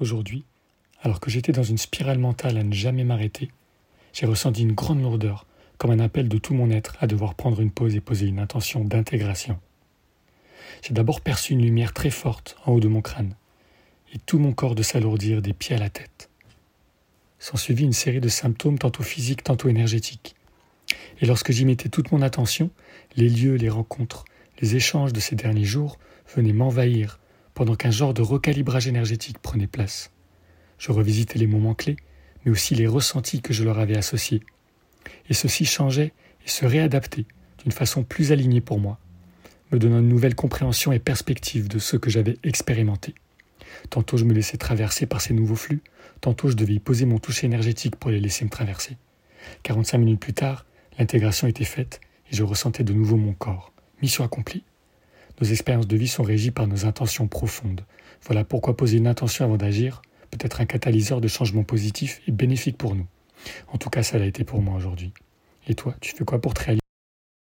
Aujourd'hui, alors que j'étais dans une spirale mentale à ne jamais m'arrêter, j'ai ressenti une grande lourdeur, comme un appel de tout mon être à devoir prendre une pause et poser une intention d'intégration. J'ai d'abord perçu une lumière très forte en haut de mon crâne, et tout mon corps de s'alourdir des pieds à la tête. S'ensuivit une série de symptômes tantôt physiques, tantôt énergétiques. Et lorsque j'y mettais toute mon attention, les lieux, les rencontres, les échanges de ces derniers jours venaient m'envahir pendant qu'un genre de recalibrage énergétique prenait place. Je revisitais les moments clés, mais aussi les ressentis que je leur avais associés. Et ceux-ci changeaient et se réadaptaient d'une façon plus alignée pour moi, me donnant une nouvelle compréhension et perspective de ce que j'avais expérimenté. Tantôt je me laissais traverser par ces nouveaux flux, tantôt je devais y poser mon toucher énergétique pour les laisser me traverser. 45 minutes plus tard, l'intégration était faite et je ressentais de nouveau mon corps. Mission accomplie. Nos expériences de vie sont régies par nos intentions profondes. Voilà pourquoi poser une intention avant d'agir peut être un catalyseur de changement positif et bénéfique pour nous. En tout cas, ça l'a été pour moi aujourd'hui. Et toi, tu fais quoi pour te réaliser?